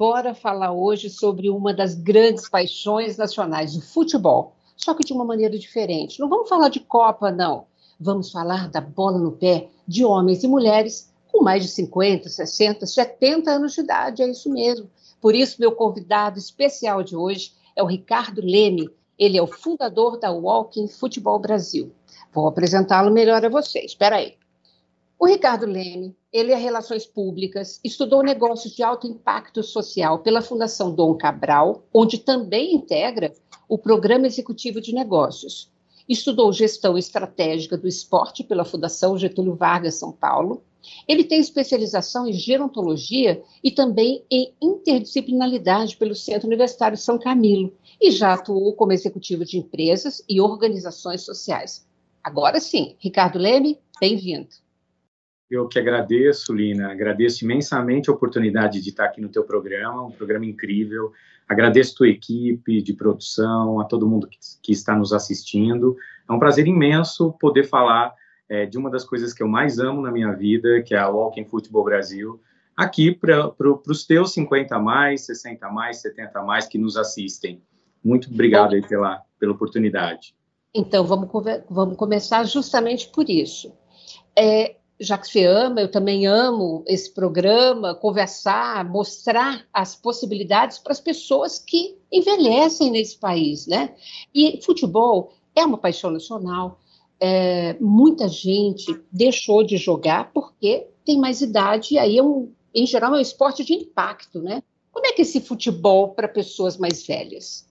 bora falar hoje sobre uma das grandes paixões nacionais, o futebol. Só que de uma maneira diferente. Não vamos falar de Copa, não. Vamos falar da bola no pé de homens e mulheres com mais de 50, 60, 70 anos de idade, é isso mesmo. Por isso, meu convidado especial de hoje é o Ricardo Leme. Ele é o fundador da Walking Futebol Brasil. Vou apresentá-lo melhor a vocês. Espera aí. O Ricardo Leme, ele é Relações Públicas, estudou negócios de alto impacto social pela Fundação Dom Cabral, onde também integra o Programa Executivo de Negócios. Estudou Gestão Estratégica do Esporte pela Fundação Getúlio Vargas São Paulo. Ele tem especialização em gerontologia e também em interdisciplinaridade pelo Centro Universitário São Camilo e já atuou como executivo de empresas e organizações sociais. Agora sim, Ricardo Leme, bem-vindo. Eu que agradeço, Lina, agradeço imensamente a oportunidade de estar aqui no teu programa, um programa incrível. Agradeço a tua equipe de produção, a todo mundo que, está nos assistindo. É um prazer imenso poder falar é, de uma das coisas que eu mais amo na minha vida, que é a Walking Football Brasil, aqui para pro, os teus 50 mais, 60 mais, 70 mais que nos assistem. Muito obrigado aí pela, pela oportunidade. Então, vamos, vamos começar justamente por isso. É, já que você ama, eu também amo esse programa, conversar, mostrar as possibilidades para as pessoas que envelhecem nesse país, né? E futebol é uma paixão nacional. É, muita gente deixou de jogar porque tem mais idade e aí é um, em geral é um esporte de impacto, né? Como é que é esse futebol para pessoas mais velhas?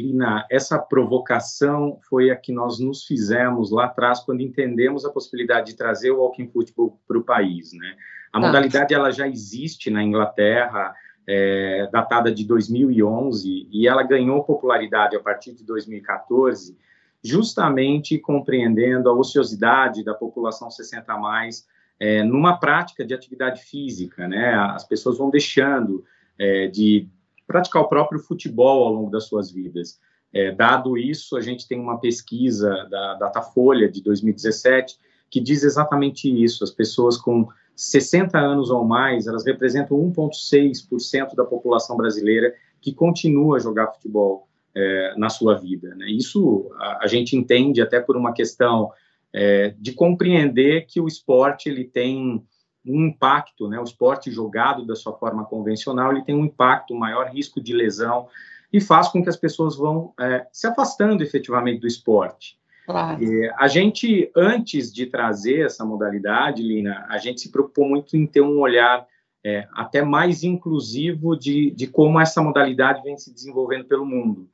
Lina, essa provocação foi a que nós nos fizemos lá atrás quando entendemos a possibilidade de trazer o walking football para o país, né? A tá. modalidade ela já existe na Inglaterra, é, datada de 2011, e ela ganhou popularidade a partir de 2014, justamente compreendendo a ociosidade da população 60 a mais é, numa prática de atividade física, né? As pessoas vão deixando é, de praticar o próprio futebol ao longo das suas vidas. É, dado isso, a gente tem uma pesquisa da Datafolha de 2017 que diz exatamente isso. As pessoas com 60 anos ou mais, elas representam 1,6% da população brasileira que continua a jogar futebol é, na sua vida. Né? Isso a, a, gente entende até por uma questão é, de compreender que o esporte ele tem um impacto, né? O esporte jogado da sua forma convencional, ele tem um impacto, um maior risco de lesão e faz com que as pessoas vão é, se afastando efetivamente do esporte. Claro. E a gente, antes de trazer essa modalidade, Lina, a gente se preocupou muito em ter um olhar é, até mais inclusivo de, de como essa modalidade vem se desenvolvendo pelo mundo.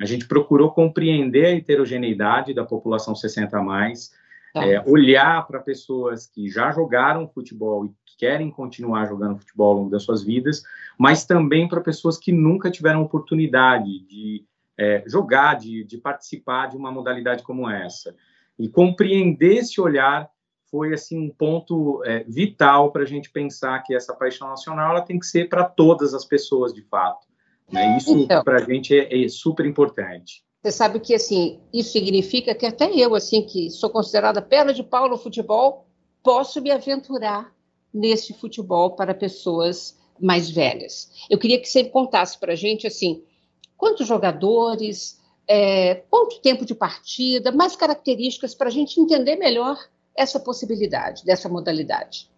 A gente procurou compreender a heterogeneidade da população 60 a mais, Tá. É, olhar para pessoas que já jogaram futebol e querem continuar jogando futebol ao longo das suas vidas, mas também para pessoas que nunca tiveram oportunidade de é, jogar, de, de, participar de uma modalidade como essa. E compreender esse olhar foi assim um ponto é, vital para a gente pensar que essa paixão nacional ela tem que ser para todas as pessoas de fato. Né? Isso então, para a gente é, é super importante. Você sabe que assim, isso significa que até eu, assim, que sou considerada perna de pau no futebol, posso me aventurar nesse futebol para pessoas mais velhas. Eu queria que você contasse para a gente assim, quantos jogadores, é, quanto tempo de partida, mais características para a gente entender melhor essa possibilidade dessa modalidade.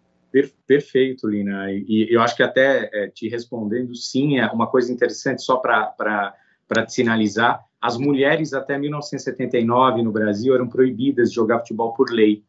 Perfeito, Lina. E, eu acho que até é, te respondendo, sim, é uma coisa interessante só para te sinalizar as mulheres até 1979 no Brasil eram proibidas de jogar futebol por lei,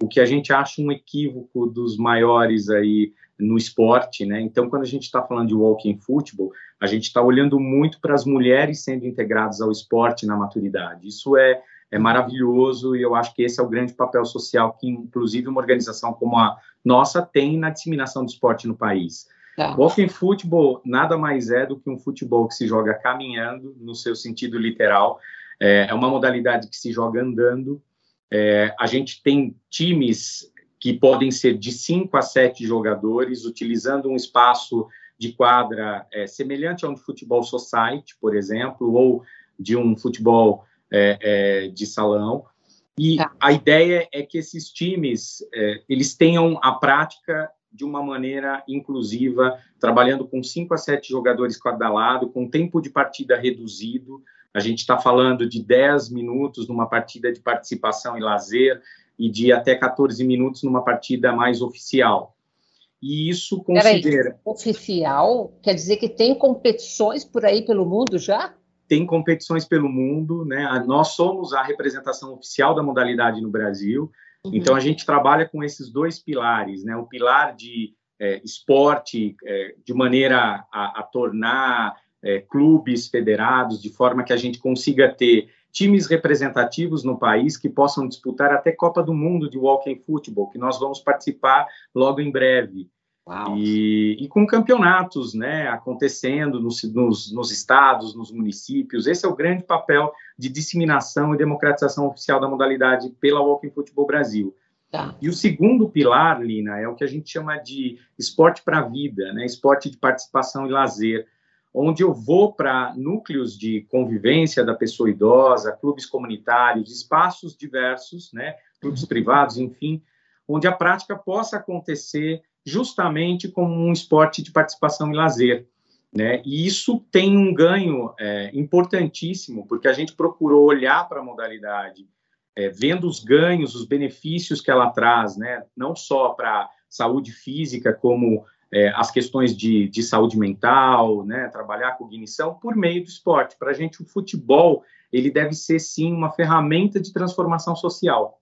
o que a gente acha um equívoco dos maiores aí no esporte, né? Então, quando a gente está falando de walking football, a gente está olhando muito para as mulheres sendo integradas ao esporte na maturidade. Isso é, é maravilhoso e eu acho que esse é o grande papel social que, inclusive, uma organização como a nossa tem na disseminação do esporte no país. Tá. Walking futebol nada mais é do que um futebol que se joga caminhando, no seu sentido literal. É, é uma modalidade que se joga andando. É, a gente tem times que podem ser de 5 a 7 jogadores, utilizando um espaço de quadra é, semelhante a um futebol society, por exemplo, ou de um futebol é, é, de salão. E tá. a ideia é que esses times é, eles tenham a prática de uma maneira inclusiva, trabalhando com cinco a sete jogadores cada lado, com tempo de partida reduzido. A gente está falando de 10 minutos numa partida de participação e lazer e de até 14 minutos numa partida mais oficial. E isso considera. Peraí, oficial quer dizer que tem competições por aí pelo mundo já? Tem competições pelo mundo, né? Nós somos a representação oficial da modalidade no Brasil. Uhum. Então a gente trabalha com esses dois pilares, né? O pilar de é, esporte é, de maneira a, a tornar é, clubes federados, de forma que a gente consiga ter times representativos no país que possam disputar até Copa do Mundo de Walking Football, que nós vamos participar logo em breve. E, e, com campeonatos né, acontecendo nos, nos, nos, estados, nos municípios. Esse é o grande papel de disseminação e democratização oficial da modalidade pela Walking Football Brasil. Tá. E o segundo pilar, Lina, é o que a gente chama de esporte para a vida, né, esporte de participação e lazer, onde eu vou para núcleos de convivência da pessoa idosa, clubes comunitários, espaços diversos, né, clubes privados, enfim, onde a prática possa acontecer justamente como um esporte de participação e lazer. Né? E isso tem um ganho é, importantíssimo, porque a gente procurou olhar para a modalidade, é, vendo os ganhos, os benefícios que ela traz, né? não só para saúde física, como é, as questões de, de, saúde mental, né? trabalhar a cognição, por meio do esporte. Para a gente, o futebol ele deve ser, sim, uma ferramenta de transformação social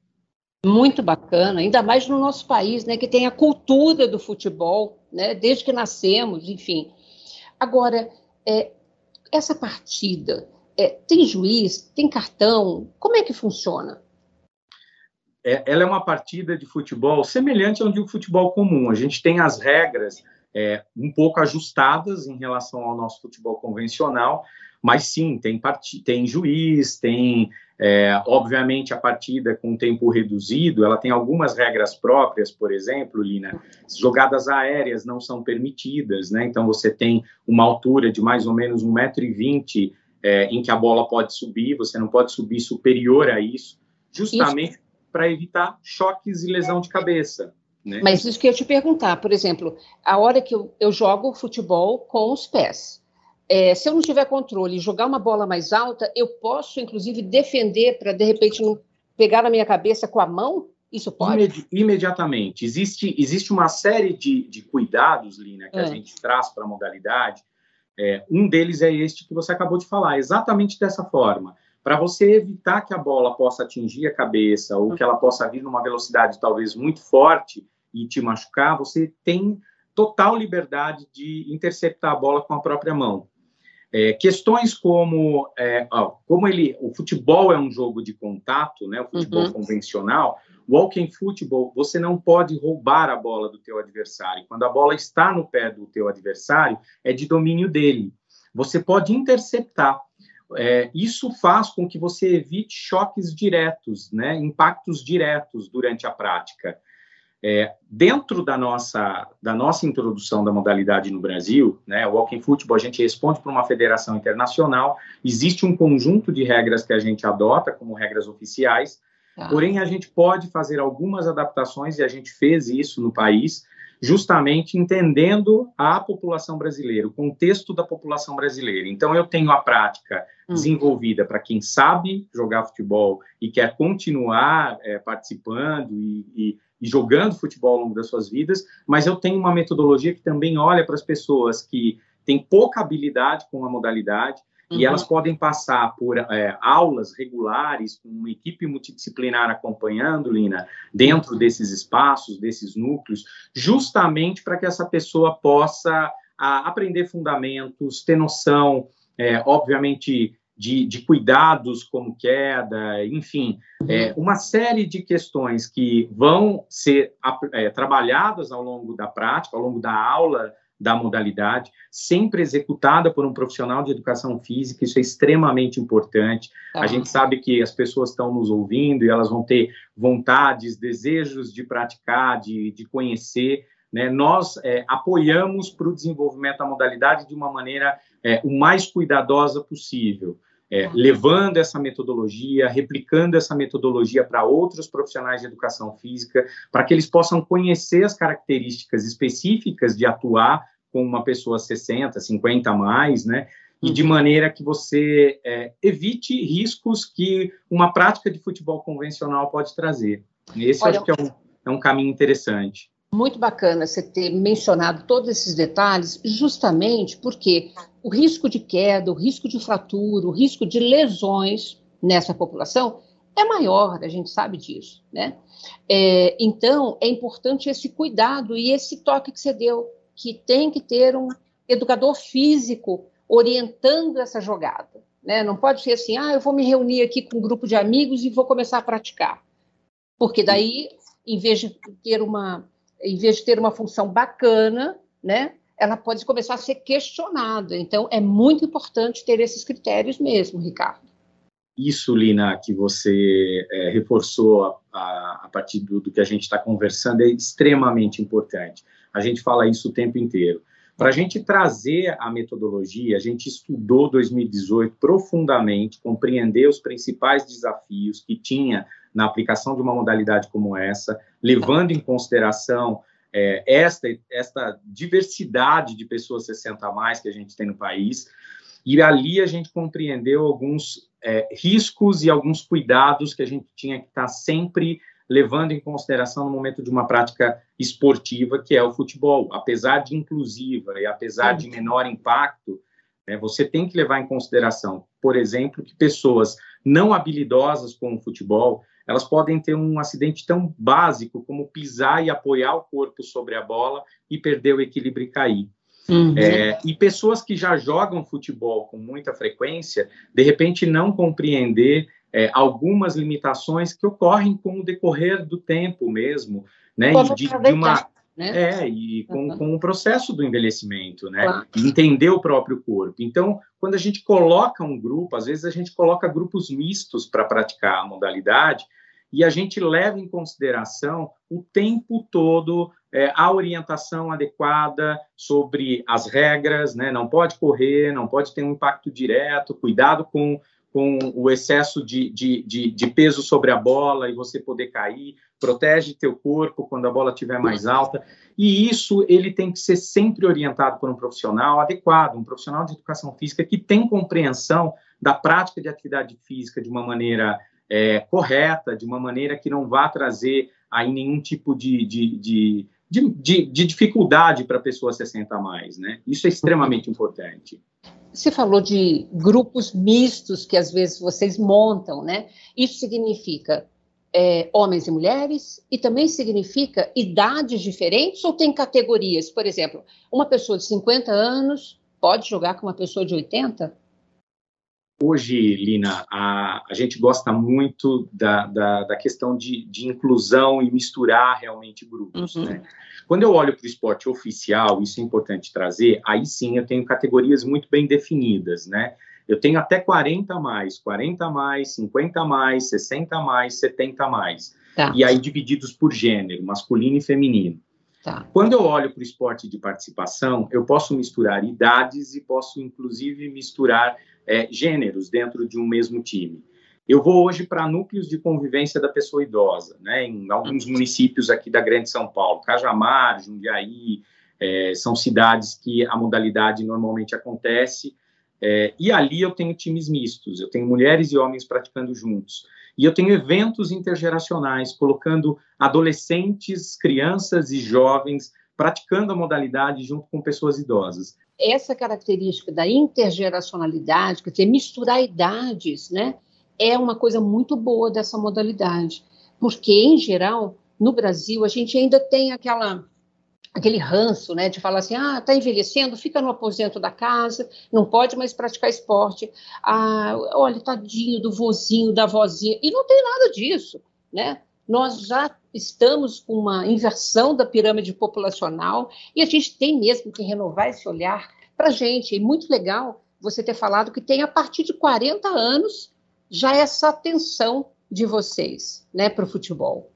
muito bacana, ainda mais no nosso país, né, que tem a cultura do futebol, né, desde que nascemos, enfim. Agora, é, essa partida é, tem juiz, tem cartão, como é que funciona? É, ela é uma partida de futebol semelhante ao de um futebol comum. A gente tem as regras é, um pouco ajustadas em relação ao nosso futebol convencional, mas sim, tem, tem juiz, tem é, obviamente, a partida com tempo reduzido, ela tem algumas regras próprias, por exemplo, Lina, jogadas aéreas não são permitidas, né? Então, você tem uma altura de mais ou menos 1,20m é, em que a bola pode subir, você não pode subir superior a isso, justamente para evitar choques e lesão de cabeça. Né? Mas isso que eu te perguntar, por exemplo, a hora que eu, eu jogo futebol com os pés, é, se eu não tiver controle e jogar uma bola mais alta, eu posso, inclusive, defender para, de repente, não pegar na minha cabeça com a mão? Isso pode? Imedi imediatamente. Existe, existe uma série de, de cuidados, Lina, que é. a gente traz para a modalidade. É, um deles é este que você acabou de falar, exatamente dessa forma. Para você evitar que a bola possa atingir a cabeça ou que ela possa vir numa velocidade talvez muito forte e te machucar, você tem total liberdade de interceptar a bola com a própria mão. É, questões como, é, ó, como ele, o futebol é um jogo de contato, né, o futebol uhum. convencional, walking futebol, você não pode roubar a bola do teu adversário. Quando a bola está no pé do teu adversário, é de domínio dele. Você pode interceptar. É, isso faz com que você evite choques diretos, né, impactos diretos durante a prática. É, dentro da nossa, da nossa introdução da modalidade no Brasil, né, o Walking Football, a gente responde para uma federação internacional, existe um conjunto de regras que a gente adota como regras oficiais, ah. porém a gente pode fazer algumas adaptações, e a gente fez isso no país, justamente entendendo a população brasileira, o contexto da população brasileira. Então, eu tenho a prática hum. desenvolvida para quem sabe jogar futebol e quer continuar é, participando e, e e jogando futebol ao longo das suas vidas, mas eu tenho uma metodologia que também olha para as pessoas que têm pouca habilidade com a modalidade uhum. e elas podem passar por é, aulas regulares com uma equipe multidisciplinar acompanhando, Lina, dentro desses espaços, desses núcleos, justamente para que essa pessoa possa a, aprender fundamentos, ter noção, é, obviamente, de, de, cuidados como queda, enfim, é, uhum. uma série de questões que vão ser é, trabalhadas ao longo da prática, ao longo da aula da modalidade, sempre executada por um profissional de educação física, isso é extremamente importante. A tá. gente sabe que as pessoas estão nos ouvindo e elas vão ter vontades, desejos de praticar, de, de conhecer, né? Nós é, apoiamos para o desenvolvimento da modalidade de uma maneira é, o mais cuidadosa possível. É, levando essa metodologia, replicando essa metodologia para outros profissionais de educação física, para que eles possam conhecer as características específicas de atuar com uma pessoa 60, 50 a mais, né? E de uhum. maneira que você é, evite riscos que uma prática de futebol convencional pode trazer. Esse Olha, acho que é um, é um caminho interessante. Muito bacana você ter mencionado todos esses detalhes, justamente porque o risco de queda, o risco de fratura, o risco de lesões nessa população é maior, a gente sabe disso, né? É, então, é importante esse cuidado e esse toque que você deu, que tem que ter um educador físico orientando essa jogada, né? Não pode ser assim, ah, eu vou me reunir aqui com um grupo de amigos e vou começar a praticar, porque daí, em vez de ter uma em vez de ter uma função bacana, né, ela pode começar a ser questionada. Então, é muito importante ter esses critérios mesmo, Ricardo. Isso, Lina, que você é, reforçou a, a, a, partir do, do que a gente está conversando, é extremamente importante. A gente fala isso o tempo inteiro. Para a gente trazer a metodologia, a gente estudou 2018 profundamente, compreender os principais desafios que tinha na aplicação de uma modalidade como essa, levando em consideração é, esta, esta diversidade de pessoas 60 a mais que a gente tem no país. E ali a gente compreendeu alguns é, riscos e alguns cuidados que a gente tinha que estar sempre levando em consideração no momento de uma prática esportiva, que é o futebol. Apesar de inclusiva e apesar de menor impacto, né, você tem que levar em consideração, por exemplo, que pessoas não habilidosas com o futebol, elas podem ter um acidente tão básico como pisar e apoiar o corpo sobre a bola e perder o equilíbrio e cair. Uhum. É, e pessoas que já jogam futebol com muita frequência, de repente não compreender é, algumas limitações que ocorrem com o decorrer do tempo mesmo, né? De, de uma né? É, e com, uhum. com o processo do envelhecimento, né? Claro. Entender o próprio corpo. Então, quando a gente coloca um grupo, às vezes a gente coloca grupos mistos para praticar a modalidade, e a gente leva em consideração o tempo todo é, a orientação adequada sobre as regras, né? Não pode correr, não pode ter um impacto direto, cuidado com com o excesso de, de, de, de, peso sobre a bola e você poder cair, protege teu corpo quando a bola estiver mais alta, e isso ele tem que ser sempre orientado por um profissional adequado, um profissional de educação física que tem compreensão da prática de atividade física de uma maneira é, correta, de uma maneira que não vá trazer aí nenhum tipo de, de, de, de, de dificuldade para a pessoa 60 a mais, né? Isso é extremamente importante. Você falou de grupos mistos que às vezes vocês montam, né? Isso significa é, homens e mulheres e também significa idades diferentes ou tem categorias? Por exemplo, uma pessoa de 50 anos pode jogar com uma pessoa de 80? Hoje, Lina, a, a gente gosta muito da, da, da questão de, de, inclusão e misturar realmente grupos. Uhum. Né? Quando eu olho para o esporte oficial, isso é importante trazer, aí sim eu tenho categorias muito bem definidas, né? Eu tenho até 40 a mais, 40 a mais, 50 a mais, 60 a mais, 70 a mais. Tá. E aí divididos por gênero, masculino e feminino. Tá. Quando eu olho para o esporte de participação, eu posso misturar idades e posso, inclusive, misturar é, gêneros dentro de um mesmo time. Eu vou hoje para núcleos de convivência da pessoa idosa, né, em alguns municípios aqui da Grande São Paulo, Cajamar, Jundiaí, é, são cidades que a modalidade normalmente acontece, é, e ali eu tenho times mistos, eu tenho mulheres e homens praticando juntos. E eu tenho eventos intergeracionais, colocando adolescentes, crianças e jovens praticando a modalidade junto com pessoas idosas. Essa característica da intergeracionalidade, quer dizer, misturar idades, né, é uma coisa muito boa dessa modalidade, porque em geral no Brasil a gente ainda tem aquela aquele ranço, né, de falar assim, ah, está envelhecendo, fica no aposento da casa, não pode mais praticar esporte, ah, olha, tadinho do vozinho, da vozinha, e não tem nada disso, né? nós já estamos com uma inversão da pirâmide populacional e a gente tem mesmo que renovar esse olhar para a gente. E muito legal você ter falado que tem a partir de 40 anos já essa atenção de vocês né, para o futebol.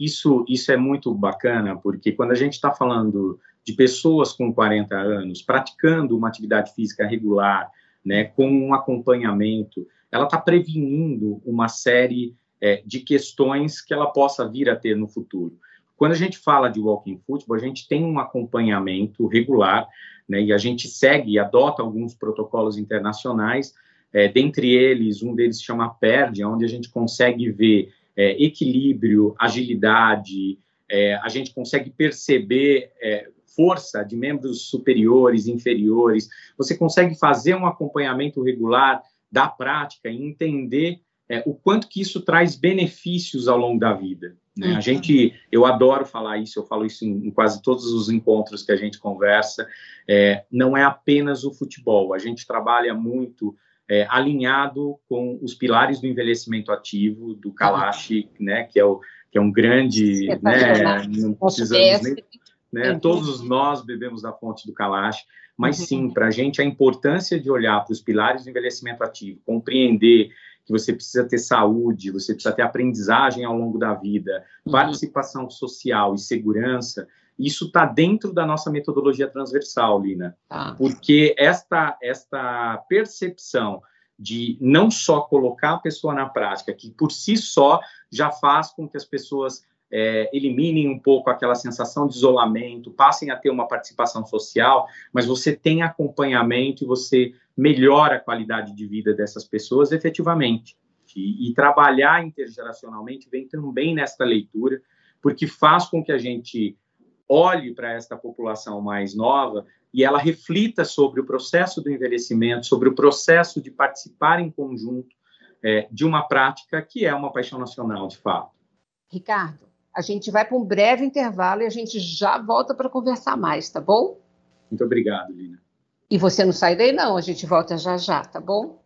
Isso, isso é muito bacana, porque quando a gente está falando de pessoas com 40 anos praticando uma atividade física regular, né, com um acompanhamento, ela está prevenindo uma série é, de questões que ela possa vir a ter no futuro. Quando a gente fala de walking football, a gente tem um acompanhamento regular, né, e a gente segue e adota alguns protocolos internacionais, é, dentre eles, um deles se chama PERD, onde a gente consegue ver é, equilíbrio, agilidade, é, a gente consegue perceber é, força de membros superiores, inferiores, você consegue fazer um acompanhamento regular da prática e entender é, o quanto que isso traz benefícios ao longo da vida. Né? Uhum. A gente, eu adoro falar isso, eu falo isso em, em quase todos os encontros que a gente conversa. É, não é apenas o futebol, a gente trabalha muito é, alinhado com os pilares do envelhecimento ativo do Kalash, né, que é o que é um grande, né, não precisamos nem, né, uhum. todos nós bebemos da fonte do Kalash, mas uhum. sim, para a gente a importância de olhar para os pilares do envelhecimento ativo, compreender que você precisa ter saúde, você precisa ter aprendizagem ao longo da vida, uhum. participação social e segurança, isso está dentro da nossa metodologia transversal, Lina, ah. porque esta, esta percepção de não só colocar a pessoa na prática, que por si só já faz com que as pessoas é, eliminem um pouco aquela sensação de isolamento, passem a ter uma participação social, mas você tem acompanhamento e você melhora a qualidade de vida dessas pessoas efetivamente. E, e trabalhar intergeracionalmente vem também nesta leitura, porque faz com que a gente olhe para esta população mais nova e ela reflita sobre o processo do envelhecimento, sobre o processo de participar em conjunto é, de uma prática que é uma paixão nacional, de fato. Ricardo, a gente vai para um breve intervalo e a gente já volta para conversar mais, tá bom? Muito obrigado, Lina. E você não sai daí, não, a gente volta já já, tá bom?